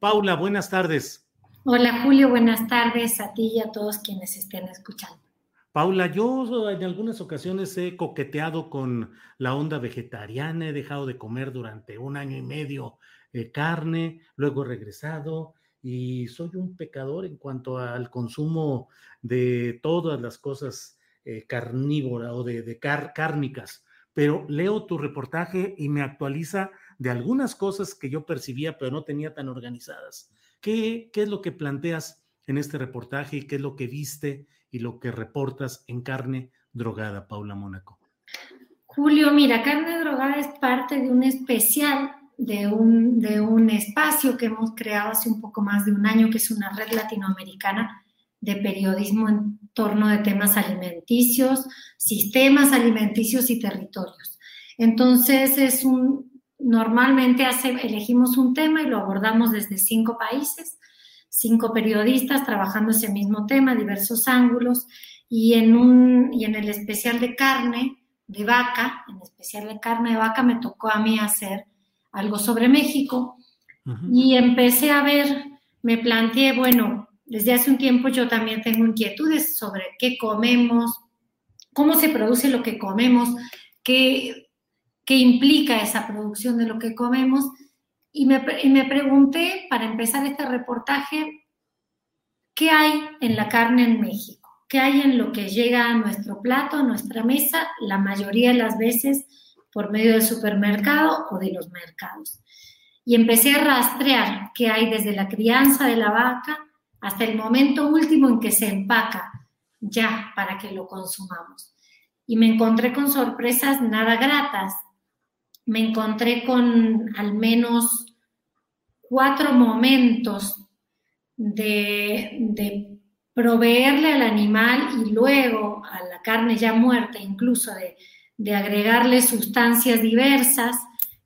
Paula, buenas tardes. Hola Julio, buenas tardes a ti y a todos quienes estén escuchando. Paula, yo en algunas ocasiones he coqueteado con la onda vegetariana, he dejado de comer durante un año y medio eh, carne, luego he regresado y soy un pecador en cuanto al consumo de todas las cosas eh, carnívoras o de, cárnicas. Pero leo tu reportaje y me actualiza de algunas cosas que yo percibía, pero no tenía tan organizadas. ¿Qué, qué es lo que planteas en este reportaje y qué es lo que viste y lo que reportas en carne drogada, Paula Mónaco? Julio, mira, carne drogada es parte de un especial de un, de un espacio que hemos creado hace un poco más de un año, que es una red latinoamericana de periodismo en torno de temas alimenticios, sistemas alimenticios y territorios. Entonces, es un, Normalmente elegimos un tema y lo abordamos desde cinco países, cinco periodistas trabajando ese mismo tema, diversos ángulos, y en, un, y en el especial de carne de vaca, en especial de carne de vaca, me tocó a mí hacer algo sobre México. Y empecé a ver, me planteé, bueno, desde hace un tiempo yo también tengo inquietudes sobre qué comemos, cómo se produce lo que comemos, qué, qué implica esa producción de lo que comemos. Y me, me pregunté, para empezar este reportaje, ¿qué hay en la carne en México? ¿Qué hay en lo que llega a nuestro plato, a nuestra mesa, la mayoría de las veces por medio del supermercado o de los mercados? Y empecé a rastrear qué hay desde la crianza de la vaca hasta el momento último en que se empaca ya para que lo consumamos. Y me encontré con sorpresas nada gratas me encontré con al menos cuatro momentos de, proveerle al animal y luego a la carne ya muerta, incluso de, de agregarle sustancias diversas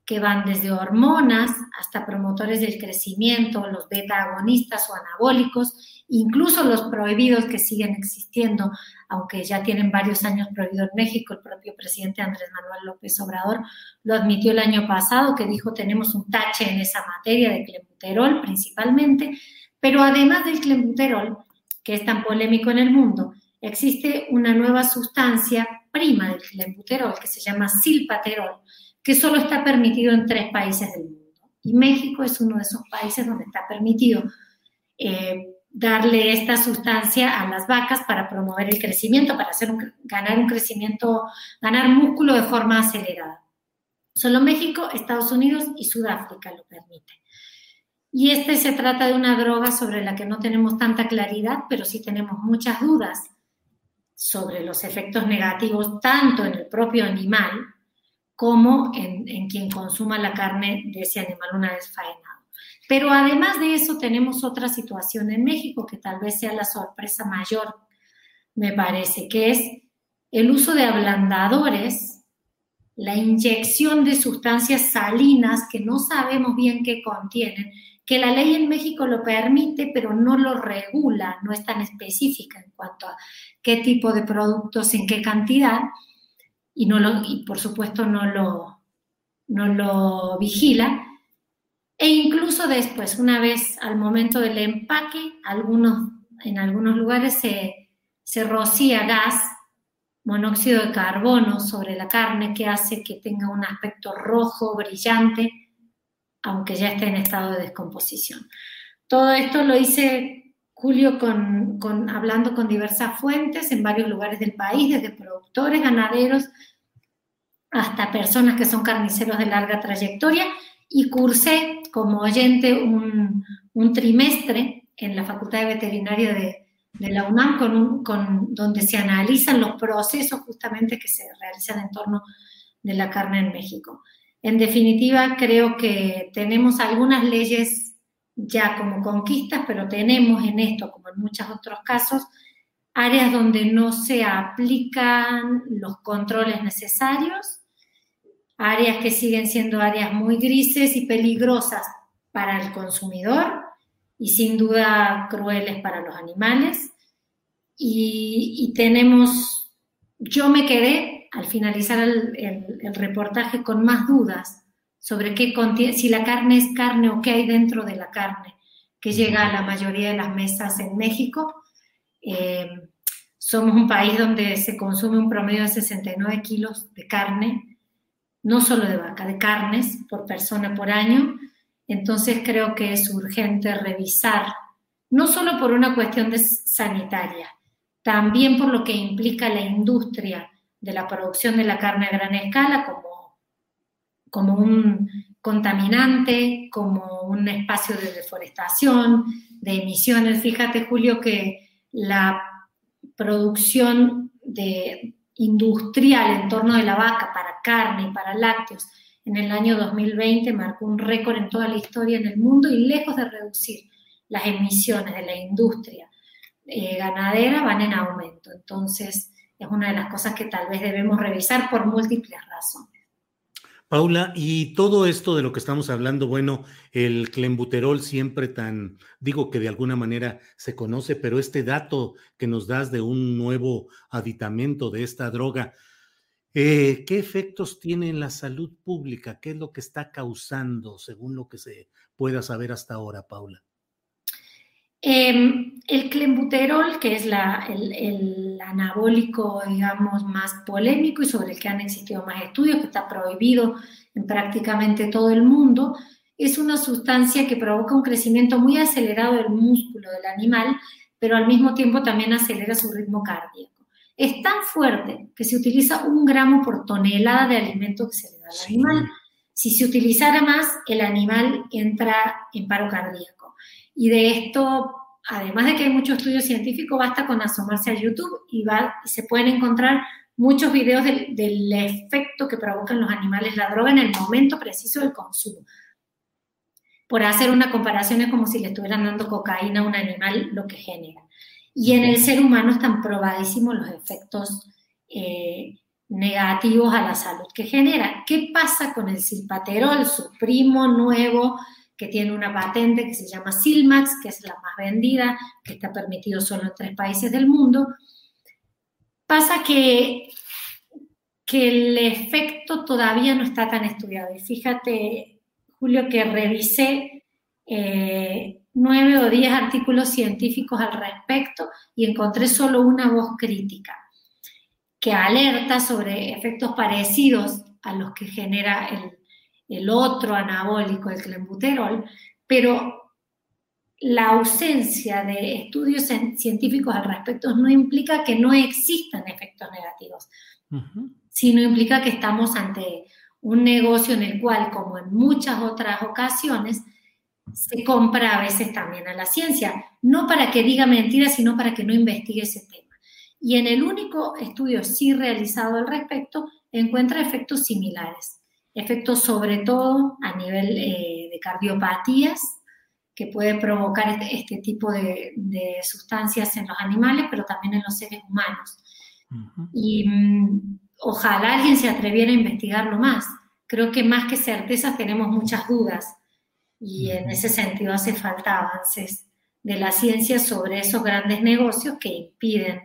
que van desde hormonas hasta promotores del crecimiento, los beta agonistas o anabólicos, incluso los prohibidos que siguen existiendo, aunque ya tienen varios años prohibido en México. El propio presidente Andrés Manuel López Obrador lo admitió el año pasado, que dijo tenemos un tache en esa materia de clenbuterol principalmente, pero además del clenbuterol, que es tan polémico en el mundo, existe una nueva sustancia prima del clenbuterol que se llama silpaterol, que solo está permitido en tres países del mundo. Y México es uno de esos países donde está permitido eh, darle esta sustancia a las vacas para promover el crecimiento, para hacer ganar un crecimiento, ganar músculo de forma acelerada. Solo México, Estados Unidos y Sudáfrica lo permiten. Y este se trata de una droga sobre la que no tenemos tanta claridad, pero sí tenemos muchas dudas sobre los efectos negativos tanto en el propio animal como en, quien consuma la carne de ese animal una vez faenado. Pero además de eso tenemos otra situación en México que tal vez sea la sorpresa mayor, me parece, que es el uso de ablandadores, la inyección de sustancias salinas que no sabemos bien qué contienen, que la ley en México lo permite, pero no lo regula, no es tan específica en cuanto a qué tipo de productos, en qué cantidad, y, no lo, y por supuesto no lo, no lo vigila. E incluso después, una vez al momento del empaque, algunos, en algunos lugares se, se rocía gas, monóxido de carbono sobre la carne que hace que tenga un aspecto rojo, brillante, aunque ya esté en estado de descomposición. Todo esto lo hice Julio con, hablando con diversas fuentes en varios lugares del país, desde productores, ganaderos, hasta personas que son carniceros de larga trayectoria, y cursé como oyente un, trimestre en la Facultad de Veterinaria de, la UNAM, con, con, donde se analizan los procesos justamente que se realizan en torno de la carne en México. En definitiva, creo que tenemos algunas leyes ya como conquistas, pero tenemos en esto, como en muchos otros casos, áreas donde no se aplican los controles necesarios, áreas que siguen siendo áreas muy grises y peligrosas para el consumidor y sin duda crueles para los animales. Y, tenemos, yo me quedé al finalizar el reportaje con más dudas sobre qué contiene, si la carne es carne o qué hay dentro de la carne, que llega a la mayoría de las mesas en México. Eh, somos un país donde se consume un promedio de 69 kilos de carne, no solo de vaca, de carnes por persona por año. Entonces creo que es urgente revisar, no solo por una cuestión de sanitaria, también por lo que implica la industria de la producción de la carne a gran escala, como como un contaminante, como un espacio de deforestación, de emisiones. Fíjate, Julio, que la producción de, industrial en torno de la vaca para carne y para lácteos en el año 2020 marcó un récord en toda la historia en el mundo y lejos de reducir las emisiones de la industria eh, ganadera van en aumento. Entonces, es una de las cosas que tal vez debemos revisar por múltiples razones. Paula, y todo esto de lo que estamos hablando, bueno, el clenbuterol siempre tan, digo que de alguna manera se conoce, pero este dato que nos das de un nuevo aditamento de esta droga, eh, ¿qué efectos tiene en la salud pública? ¿Qué es lo que está causando, según lo que se pueda saber hasta ahora, Paula? Em, el clenbuterol, que es el, anabólico, digamos, más polémico y sobre el que han existido más estudios, que está prohibido en prácticamente todo el mundo, es una sustancia que provoca un crecimiento muy acelerado del músculo del animal, pero al mismo tiempo también acelera su ritmo cardíaco. Es tan fuerte que se utiliza un gramo por tonelada de alimento que se le da al animal. Si se utilizara más, el animal entra en paro cardíaco. Y de esto, además de que hay mucho estudio científico, basta con asomarse a YouTube y, se pueden encontrar muchos videos del, del efecto que provocan los animales la droga en el momento preciso del consumo. Por hacer una comparación es como si le estuvieran dando cocaína a un animal, lo que genera. Y en el ser humano están probadísimos los efectos eh, negativos a la salud que genera. ¿Qué pasa con el silpaterol, su primo nuevo que tiene una patente que se llama Silmax, que es la más vendida, que está permitido solo en tres países del mundo. Pasa que, que el efecto todavía no está tan estudiado. Y fíjate, Julio, que revisé eh, nueve o diez artículos científicos al respecto y encontré solo una voz crítica que alerta sobre efectos parecidos a los que genera el, el otro anabólico, el clenbuterol, pero la ausencia de estudios científicos al respecto no implica que no existan efectos negativos, sino implica que estamos ante un negocio en el cual, como en muchas otras ocasiones, se compra a veces también a la ciencia, no para que diga mentiras, sino para que no investigue ese tema. Y en el único estudio sí realizado al respecto, encuentra efectos similares efectos sobre todo a nivel eh, de cardiopatías que puede provocar este, este tipo de, sustancias en los animales, pero también en los seres humanos. Y mm, ojalá alguien se atreviera a investigarlo más. Creo que más que certezas tenemos muchas dudas y en ese sentido hace falta avances de la ciencia sobre esos grandes negocios que impiden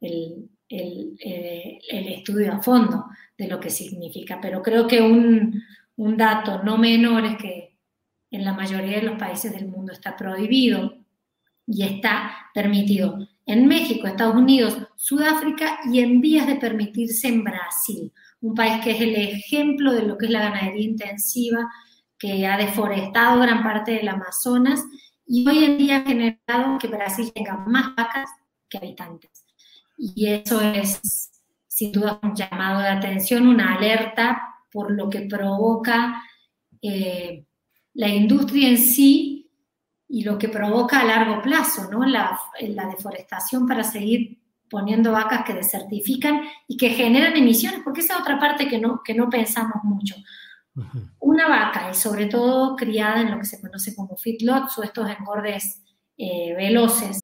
el, el, eh, el, estudio a fondo de lo que significa. Pero creo que un, un dato no menor es que en la mayoría de los países del mundo está prohibido y está permitido en México, Estados Unidos, Sudáfrica y en vías de permitirse en Brasil, un país que es el ejemplo de lo que es la ganadería intensiva, que ha deforestado gran parte del Amazonas y hoy en día ha generado que Brasil tenga más vacas que habitantes. Y eso es sin duda un llamado de atención, una alerta por lo que provoca eh, la industria en sí y lo que provoca a largo plazo, ¿no? La, la, deforestación para seguir poniendo vacas que desertifican y que generan emisiones, porque esa es otra parte que no, que no pensamos mucho. Una vaca, y sobre todo criada en lo que se conoce como feedlots o estos engordes eh, veloces.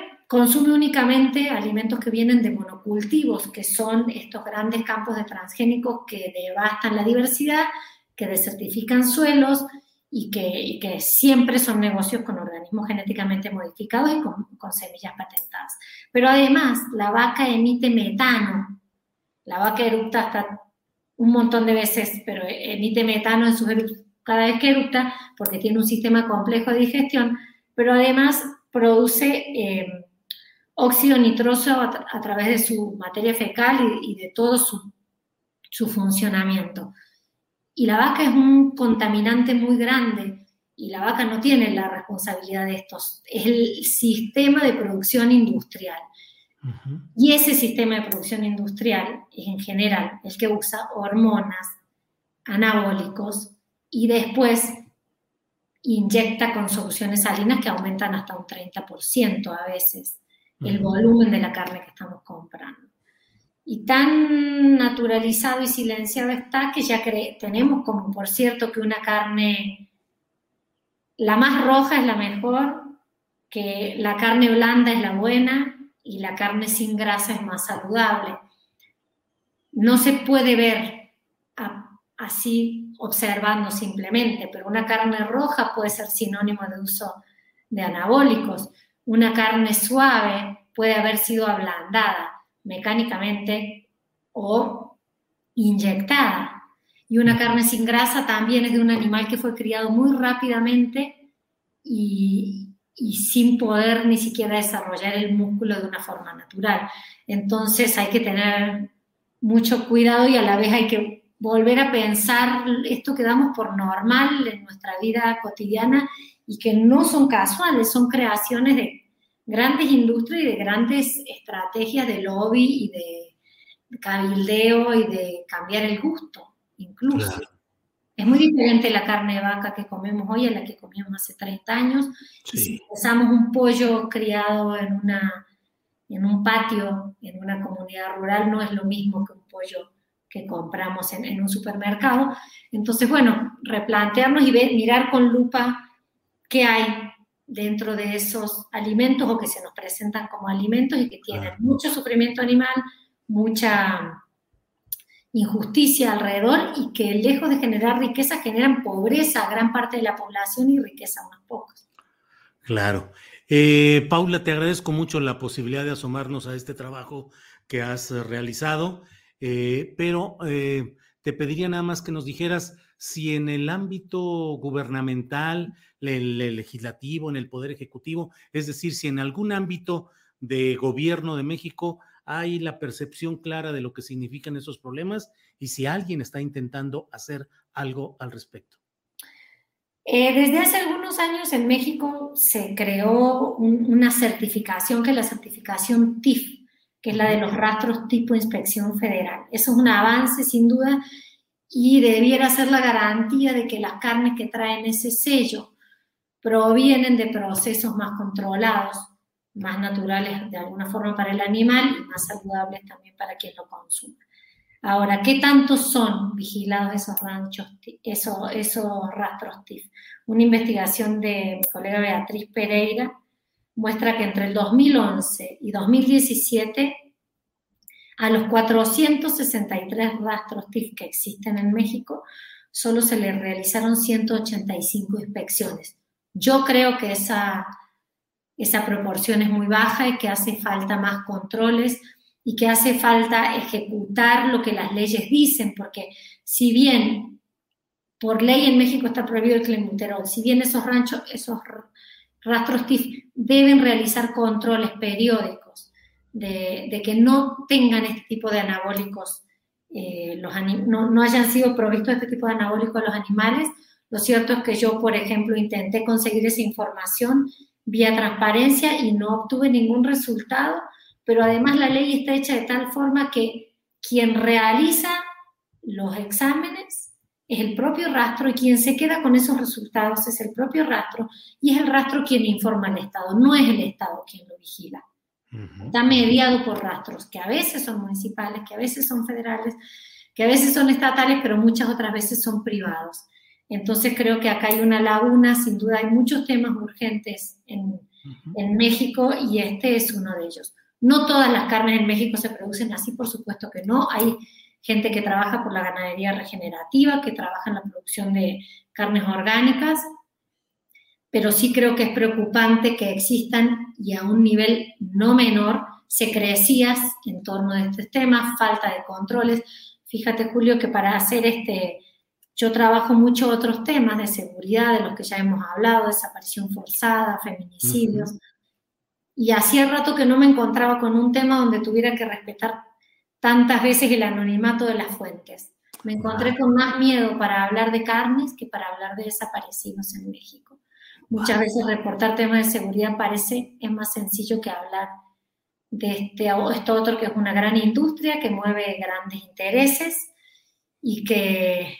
consume únicamente alimentos que vienen de monocultivos, que son estos grandes campos de transgénicos que devastan la diversidad, que desertifican suelos y que, siempre son negocios con organismos genéticamente modificados y con, con semillas patentadas. Pero además, la vaca emite metano. La vaca eructa hasta un montón de veces, pero emite metano en sus cada vez que eructa porque tiene un sistema complejo de digestión, pero además produce eh, óxido nitroso a, través de su materia fecal y, de todo su, su, funcionamiento. Y la vaca es un contaminante muy grande y la vaca no tiene la responsabilidad de estos, es el sistema de producción industrial. Y ese sistema de producción industrial es en general el que usa hormonas, anabólicos y después inyecta con soluciones salinas que aumentan hasta un 30% a veces el volumen de la carne que estamos comprando. Y tan naturalizado y silenciado está que ya tenemos como por cierto que una carne, la más roja es la mejor, que la carne blanda es la buena y la carne sin grasa es más saludable. No se puede ver así observando simplemente, pero una carne roja puede ser sinónimo de uso de anabólicos. Una carne suave puede haber sido ablandada mecánicamente o inyectada. Y una carne sin grasa también es de un animal que fue criado muy rápidamente y, sin poder ni siquiera desarrollar el músculo de una forma natural. Entonces hay que tener mucho cuidado y a la vez hay que volver a pensar esto que damos por normal en nuestra vida cotidiana y que no son casuales, son creaciones de grandes industrias y de grandes estrategias de lobby y de cabildeo y de cambiar el gusto, incluso. Es muy diferente la carne de vaca que comemos hoy a la que comíamos hace 30 años. si usamos un pollo criado en, una, en un patio, en una comunidad rural, no es lo mismo que un pollo que compramos en, en un supermercado. Entonces, bueno, replantearnos y ver, mirar con lupa qué hay dentro de esos alimentos o que se nos presentan como alimentos y que tienen mucho sufrimiento animal, mucha injusticia alrededor y que lejos de generar riqueza generan pobreza a gran parte de la población y riqueza a unos pocos. Claro. Eh, Paula, te agradezco mucho la posibilidad de asomarnos a este trabajo que has realizado, eh, pero eh, te pediría nada más que nos dijeras si en el ámbito gubernamental, el, legislativo, en el poder ejecutivo, es decir, si en algún ámbito de gobierno de México hay la percepción clara de lo que significan esos problemas y si alguien está intentando hacer algo al respecto. Eh, desde hace algunos años en México se creó una certificación que es la certificación TIF, que es la de los rastros tipo inspección federal. Eso es un avance sin duda y debiera ser la garantía de que las carnes que traen ese sello provienen de procesos más controlados, más naturales de alguna forma para el animal y más saludables también para quien lo consume. Ahora, ¿qué tantos son vigilados esos ranchos, esos, esos rastros TIF? Una investigación de mi colega Beatriz Pereira muestra que entre el 2011 y 2017, a los 463 rastros TIF que existen en México, solo se le realizaron 185 inspecciones. Yo creo que esa, esa proporción es muy baja y que hace falta más controles y que hace falta ejecutar lo que las leyes dicen, porque si bien por ley en México está prohibido el clenbuterol, si bien esos ranchos, esos rastros TIF deben realizar controles periódicos de, que no tengan este tipo de anabólicos, eh, los no, no, hayan sido provistos este tipo de anabólicos a los animales. Lo cierto es que yo, por ejemplo, intenté conseguir esa información vía transparencia y no obtuve ningún resultado pero además la ley está hecha de tal forma que quien realiza los exámenes es el propio rastro y quien se queda con esos resultados es el propio rastro y es el rastro quien informa al Estado, no es el Estado quien lo vigila. Está mediado por rastros que a veces son municipales, que a veces son federales, que a veces son estatales, pero muchas otras veces son privados. Entonces creo que acá hay una laguna, sin duda hay muchos temas urgentes en, en México y este es uno de ellos. No todas las carnes en México se producen así, por supuesto que no. Hay gente que trabaja por la ganadería regenerativa, que trabaja en la producción de carnes orgánicas, pero sí creo que es preocupante que existan y a un nivel no menor secrecías en torno de estos temas, falta de controles. Fíjate, Julio, que para hacer este, yo trabajo mucho otros temas de seguridad, de los que ya hemos hablado, desaparición forzada, feminicidios y hacía rato que no me encontraba con un tema donde tuviera que respetar tantas veces el anonimato de las fuentes. Me encontré con más miedo para hablar de carnes que para hablar de desaparecidos en México. Muchas veces reportar temas de seguridad parece es más sencillo que hablar de este, esto otro que es una gran industria que mueve grandes intereses y que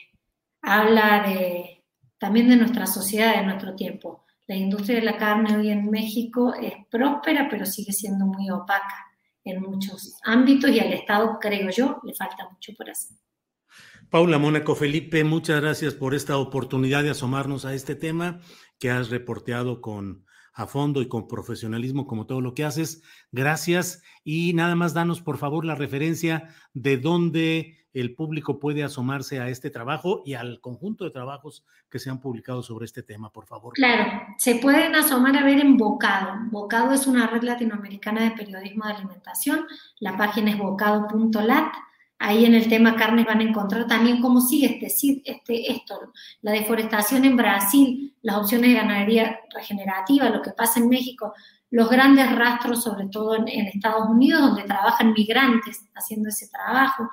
habla de, también de nuestra sociedad, de nuestro tiempo. La industria de la carne hoy en México es próspera, pero sigue siendo muy opaca en muchos ámbitos y al Estado, creo yo, le falta mucho por hacer. Paula Mónaco Felipe, muchas gracias por esta oportunidad de asomarnos a este tema que has reporteado con a fondo y con profesionalismo como todo lo que haces. Gracias y nada más danos por favor la referencia de dónde el público puede asomarse a este trabajo y al conjunto de trabajos que se han publicado sobre este tema, por favor. Claro, se pueden asomar a ver en Bocado. Bocado es una red latinoamericana de periodismo de alimentación. La página es bocado.lat. Ahí en el tema carnes van a encontrar también cómo sigue este, este, esto, la deforestación en Brasil, las opciones de ganadería regenerativa, lo que pasa en México, los grandes rastros, sobre todo en Estados Unidos, donde trabajan migrantes haciendo ese trabajo.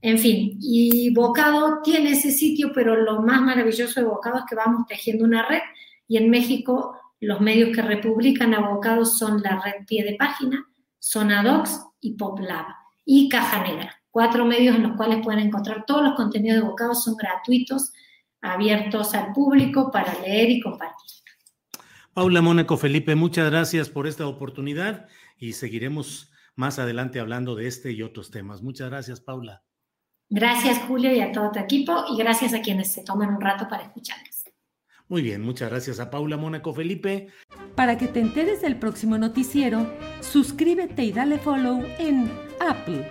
En fin, y Bocado tiene ese sitio, pero lo más maravilloso de Bocado es que vamos tejiendo una red y en México los medios que republican a Bocado son la red pie de página, Sonadox y PopLab y Caja Negra. Cuatro medios en los cuales pueden encontrar todos los contenidos de Bocado, son gratuitos, abiertos al público para leer y compartir. Paula Mónaco Felipe, muchas gracias por esta oportunidad y seguiremos más adelante hablando de este y otros temas. Muchas gracias, Paula. Gracias, Julio, y a todo tu equipo, y gracias a quienes se toman un rato para escucharnos. Muy bien, muchas gracias a Paula Mónaco Felipe. Para que te enteres del próximo noticiero, suscríbete y dale follow en Apple,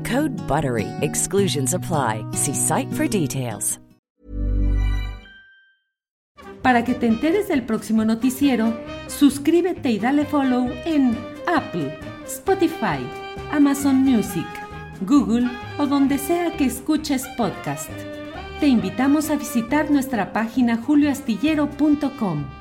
Code BUTTERY. Exclusions apply. See site for details. Para que te enteres del próximo noticiero, suscríbete y dale follow en Apple, Spotify, Amazon Music, Google o donde sea que escuches podcast. Te invitamos a visitar nuestra página julioastillero.com.